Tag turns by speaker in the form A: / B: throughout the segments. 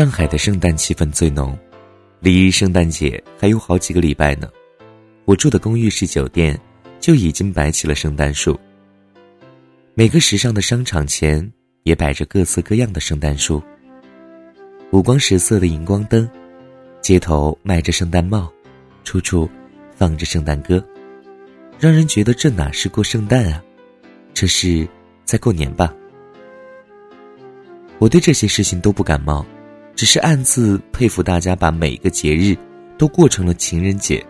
A: 上海的圣诞气氛最浓，离圣诞节还有好几个礼拜呢。我住的公寓式酒店就已经摆起了圣诞树。每个时尚的商场前也摆着各色各样的圣诞树。五光十色的荧光灯，街头卖着圣诞帽，处处放着圣诞歌，让人觉得这哪是过圣诞啊，这是在过年吧。我对这些事情都不感冒，只是暗自佩服大家把每个节日都过成了情人节。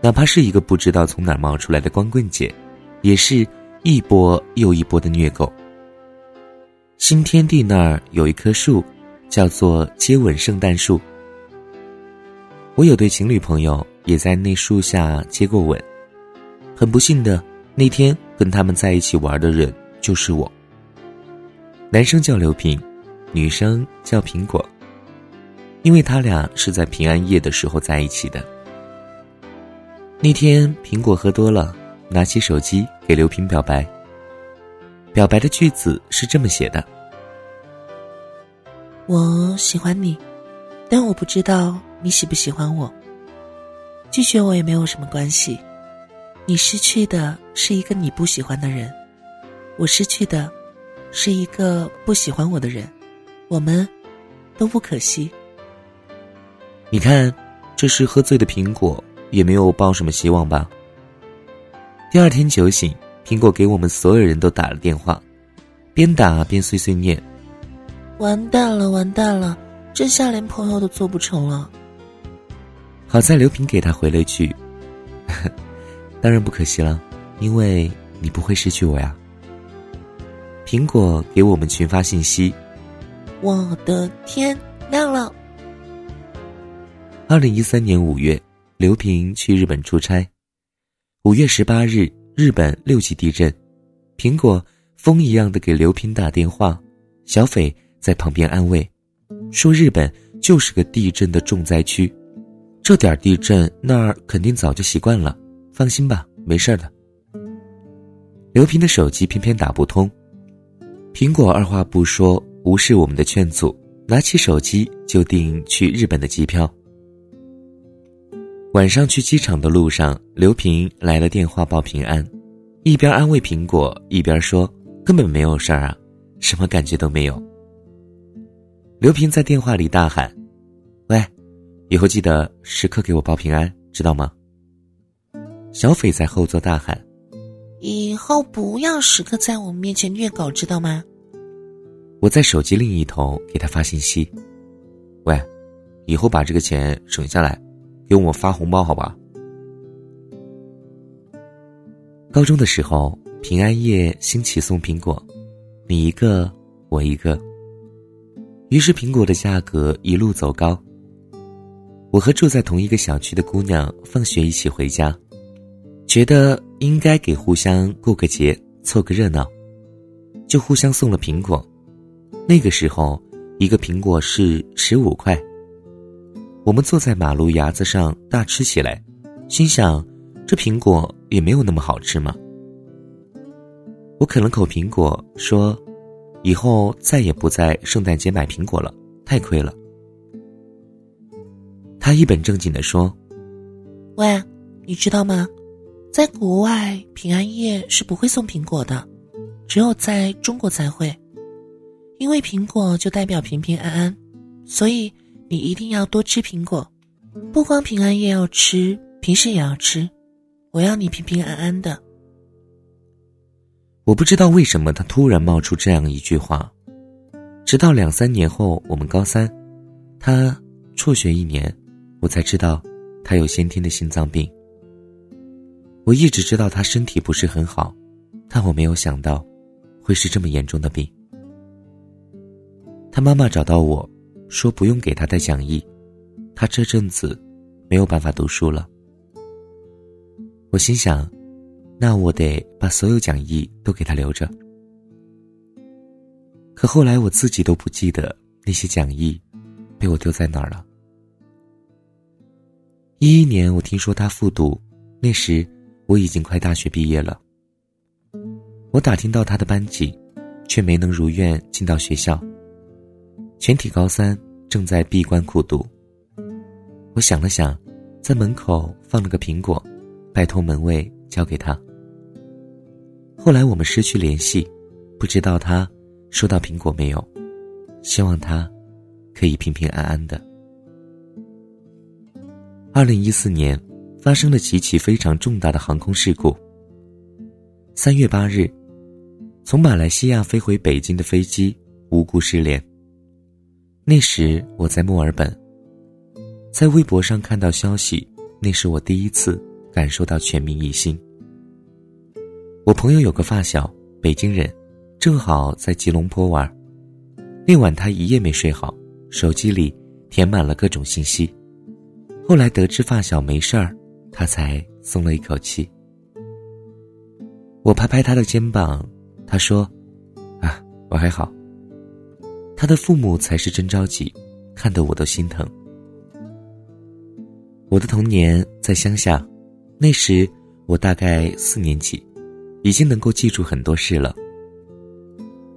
A: 哪怕是一个不知道从哪冒出来的光棍节，也是一波又一波的虐狗。新天地那儿有一棵树，叫做接吻圣诞树。我有对情侣朋友也在那树下接过吻，很不幸的那天跟他们在一起玩的人就是我。男生叫刘平，女生叫苹果。因为他俩是在平安夜的时候在一起的。那天苹果喝多了，拿起手机给刘平表白。表白的句子是这么写的：“
B: 我喜欢你，但我不知道你喜不喜欢我。拒绝我也没有什么关系，你失去的是一个你不喜欢的人，我失去的。”是一个不喜欢我的人，我们都不可惜。
A: 你看，这是喝醉的苹果，也没有抱什么希望吧。第二天酒醒，苹果给我们所有人都打了电话，边打边碎碎念：“
B: 完蛋了，完蛋了，这下连朋友都做不成了。”
A: 好在刘平给他回了一句：“ 当然不可惜了，因为你不会失去我呀。”苹果给我们群发信息：“
B: 我的天，亮了！”
A: 二零一三年五月，刘平去日本出差。五月十八日，日本六级地震，苹果风一样的给刘平打电话，小斐在旁边安慰，说日本就是个地震的重灾区，这点地震那儿肯定早就习惯了，放心吧，没事的。刘平的手机偏偏打不通。苹果二话不说，无视我们的劝阻，拿起手机就订去日本的机票。晚上去机场的路上，刘平来了电话报平安，一边安慰苹果，一边说：“根本没有事儿啊，什么感觉都没有。”刘平在电话里大喊：“喂，以后记得时刻给我报平安，知道吗？”小斐在后座大喊。
B: 以后不要时刻在我们面前虐狗，知道吗？
A: 我在手机另一头给他发信息：“喂，以后把这个钱省下来，给我发红包，好吧？”高中的时候，平安夜兴起送苹果，你一个，我一个。于是苹果的价格一路走高。我和住在同一个小区的姑娘放学一起回家。觉得应该给互相过个节，凑个热闹，就互相送了苹果。那个时候，一个苹果是十五块。我们坐在马路牙子上大吃起来，心想：这苹果也没有那么好吃嘛。我啃了口苹果，说：“以后再也不在圣诞节买苹果了，太亏了。”他一本正经的说：“
B: 喂，你知道吗？”在国外，平安夜是不会送苹果的，只有在中国才会，因为苹果就代表平平安安，所以你一定要多吃苹果，不光平安夜要吃，平时也要吃。我要你平平安安的。
A: 我不知道为什么他突然冒出这样一句话，直到两三年后，我们高三，他辍学一年，我才知道他有先天的心脏病。我一直知道他身体不是很好，但我没有想到，会是这么严重的病。他妈妈找到我，说不用给他带讲义，他这阵子没有办法读书了。我心想，那我得把所有讲义都给他留着。可后来我自己都不记得那些讲义被我丢在哪儿了。一一年，我听说他复读，那时。我已经快大学毕业了，我打听到他的班级，却没能如愿进到学校。全体高三正在闭关苦读。我想了想，在门口放了个苹果，拜托门卫交给他。后来我们失去联系，不知道他收到苹果没有。希望他可以平平安安的。二零一四年发生了几起非常重大的航空事故。三月八日，从马来西亚飞回北京的飞机无故失联。那时我在墨尔本，在微博上看到消息，那是我第一次感受到全民疑心。我朋友有个发小，北京人，正好在吉隆坡玩。那晚他一夜没睡好，手机里填满了各种信息。后来得知发小没事儿，他才松了一口气。我拍拍他的肩膀，他说：“啊，我还好。”他的父母才是真着急，看得我都心疼。我的童年在乡下，那时我大概四年级，已经能够记住很多事了。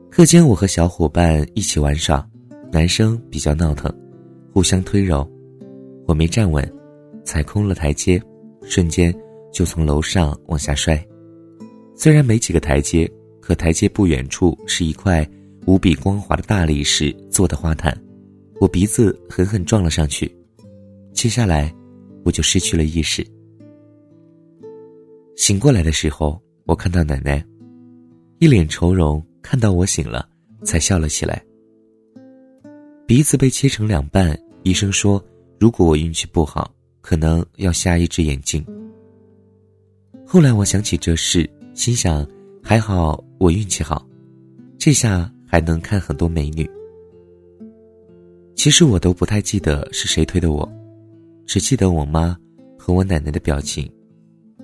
A: 课间，我和小伙伴一起玩耍，男生比较闹腾，互相推揉，我没站稳，踩空了台阶，瞬间就从楼上往下摔。虽然没几个台阶，可台阶不远处是一块无比光滑的大理石做的花坛，我鼻子狠狠撞了上去，接下来我就失去了意识。醒过来的时候，我看到奶奶，一脸愁容。看到我醒了，才笑了起来。鼻子被切成两半，医生说，如果我运气不好，可能要瞎一只眼睛。后来我想起这事，心想还好我运气好，这下还能看很多美女。其实我都不太记得是谁推的我，只记得我妈和我奶奶的表情，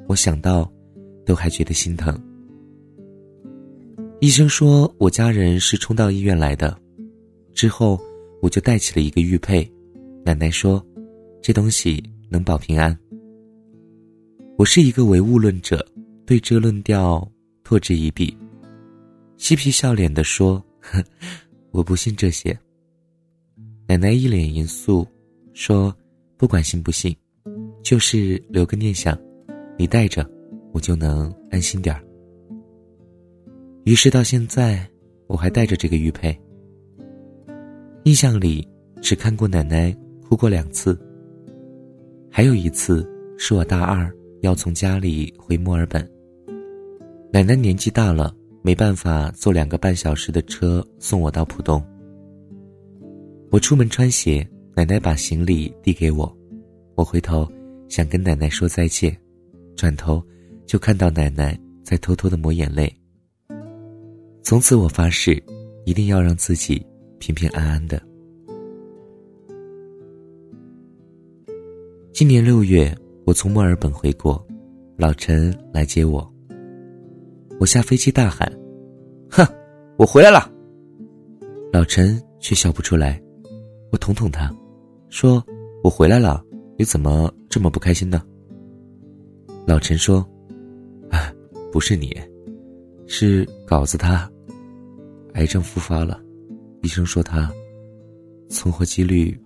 A: 我想到，都还觉得心疼。医生说我家人是冲到医院来的，之后我就带起了一个玉佩。奶奶说，这东西能保平安。我是一个唯物论者，对这论调唾之以鼻，嬉皮笑脸的说：“呵 我不信这些。”奶奶一脸严肃说：“不管信不信，就是留个念想，你带着，我就能安心点儿。”于是到现在，我还带着这个玉佩。印象里只看过奶奶哭过两次。还有一次是我大二要从家里回墨尔本，奶奶年纪大了，没办法坐两个半小时的车送我到浦东。我出门穿鞋，奶奶把行李递给我，我回头想跟奶奶说再见，转头就看到奶奶在偷偷的抹眼泪。从此我发誓，一定要让自己平平安安的。今年六月，我从墨尔本回国，老陈来接我。我下飞机大喊：“哼，我回来了！”老陈却笑不出来。我捅捅他，说：“我回来了，你怎么这么不开心呢？”老陈说：“啊，不是你，是稿子他。”癌症复发了，医生说他存活几率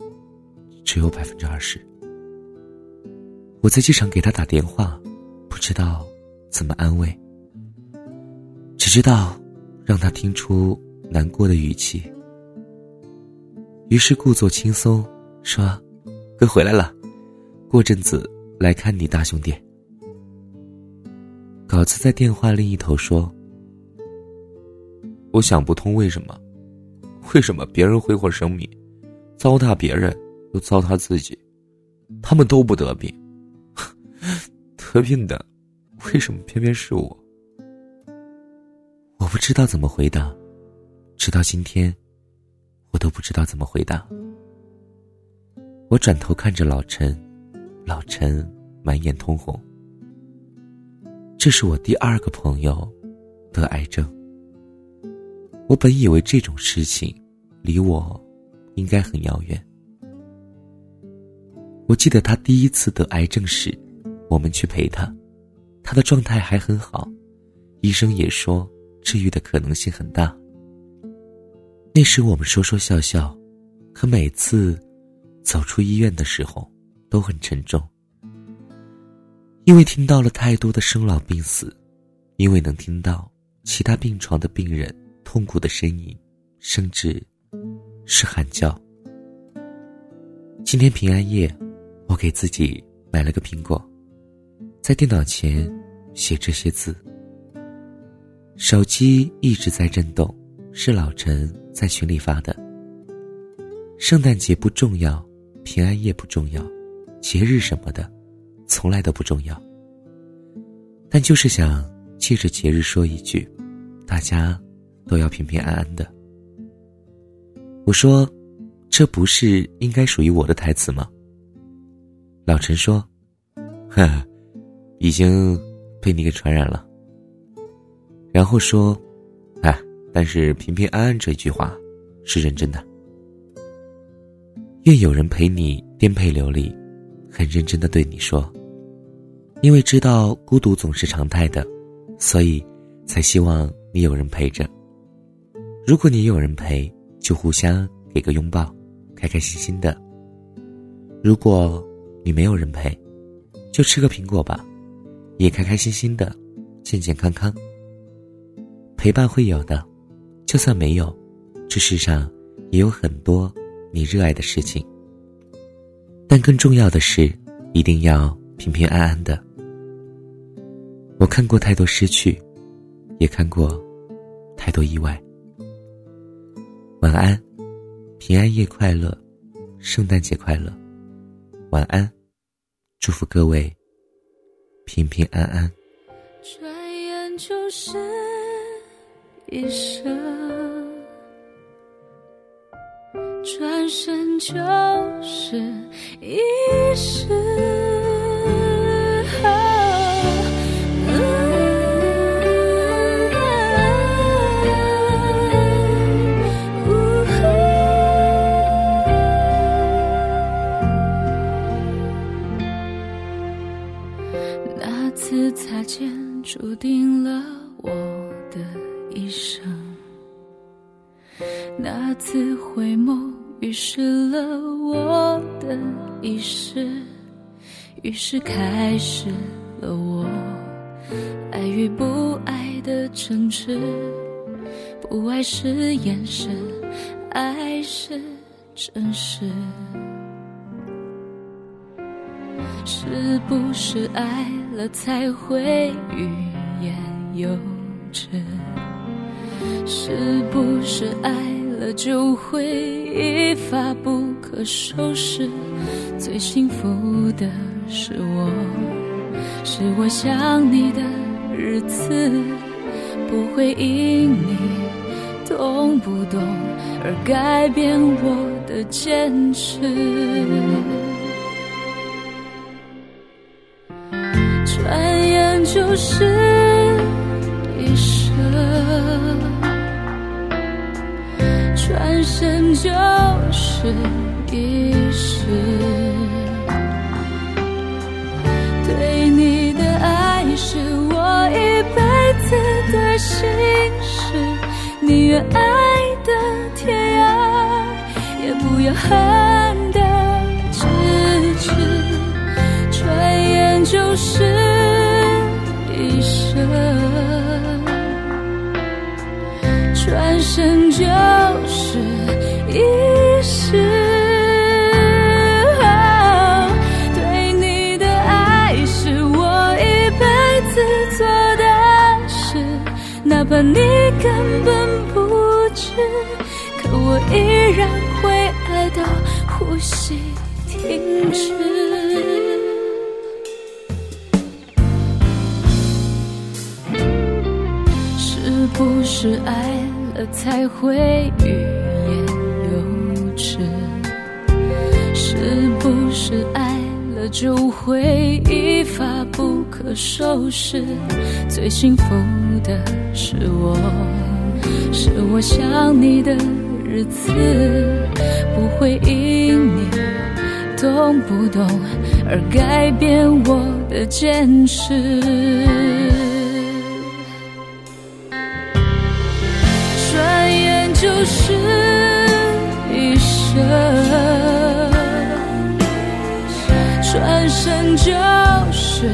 A: 只有百分之二十。我在机场给他打电话，不知道怎么安慰，知道让他听出难过的语气。于是故作轻松说：“哥回来了，过阵子来看你大兄弟。”稿子在电话另一头说。我想不通为什么，为什么别人挥霍生命，糟蹋别人又糟蹋自己，他们都不得病，得病的为什么偏偏是我？不知道怎么回答，直到今天，我都不知道怎么回答。我转头看着老陈，老陈满眼通红。这是我第二个朋友得癌症。我本以为这种事情离我应该很遥远。我记得他第一次得癌症时，我们去陪他，他的状态还很好，医生也说治愈的可能性很大。那时我们说说笑笑，可每次走出医院的时候都很沉重，因为听到了太多的生老病死，因为能听到其他病床的病人痛苦的呻吟，甚至是喊叫。今天平安夜，我给自己买了个苹果，在电脑前写这些字。手机一直在震动，是老陈在群里发的。圣诞节不重要，平安夜不重要，节日什么的，从来都不重要。但就是想借着节日说一句，大家都要平平安安的。我说，这不是应该属于我的台词吗？老陈说：“呵，已经被你给传染了。”然后说：“哎，但是平平安安这句话是认真的。愿有人陪你颠沛流离，很认真的对你说，因为知道孤独总是常态的，所以才希望你有人陪着。如果你有人陪，就互相给个拥抱，开开心心的。如果你没有人陪，就吃个苹果吧，也开开心心的，健健康康。”陪伴会有的，就算没有，这世上也有很多你热爱的事情。但更重要的是，一定要平平安安的。我看过太多失去，也看过太多意外。晚安，平安夜快乐，圣诞节快乐。晚安，祝福各位平平安安。
C: 转眼就是。一生，转身就是一世。于是开始了我爱与不爱的争执。不爱是眼神，爱是真实。是不是爱了才会欲言又止？是不是爱了就会一发不可收拾？最幸福的是我，是我想你的日子，不会因你懂不懂而改变我的坚持。转眼就是一生。转身就是一世，宁愿爱的天涯，也不要恨的咫尺。转眼就是一生，转身就是。一世，对你的爱是我一辈子做的事，哪怕你根本，依然会爱到呼吸停止。是不是爱了才会欲言又止？是不是爱了就会一发不可收拾？最幸福的是我，是我想你的日子，不会因你懂不懂而改变我的坚持。转眼就是一。生转身就是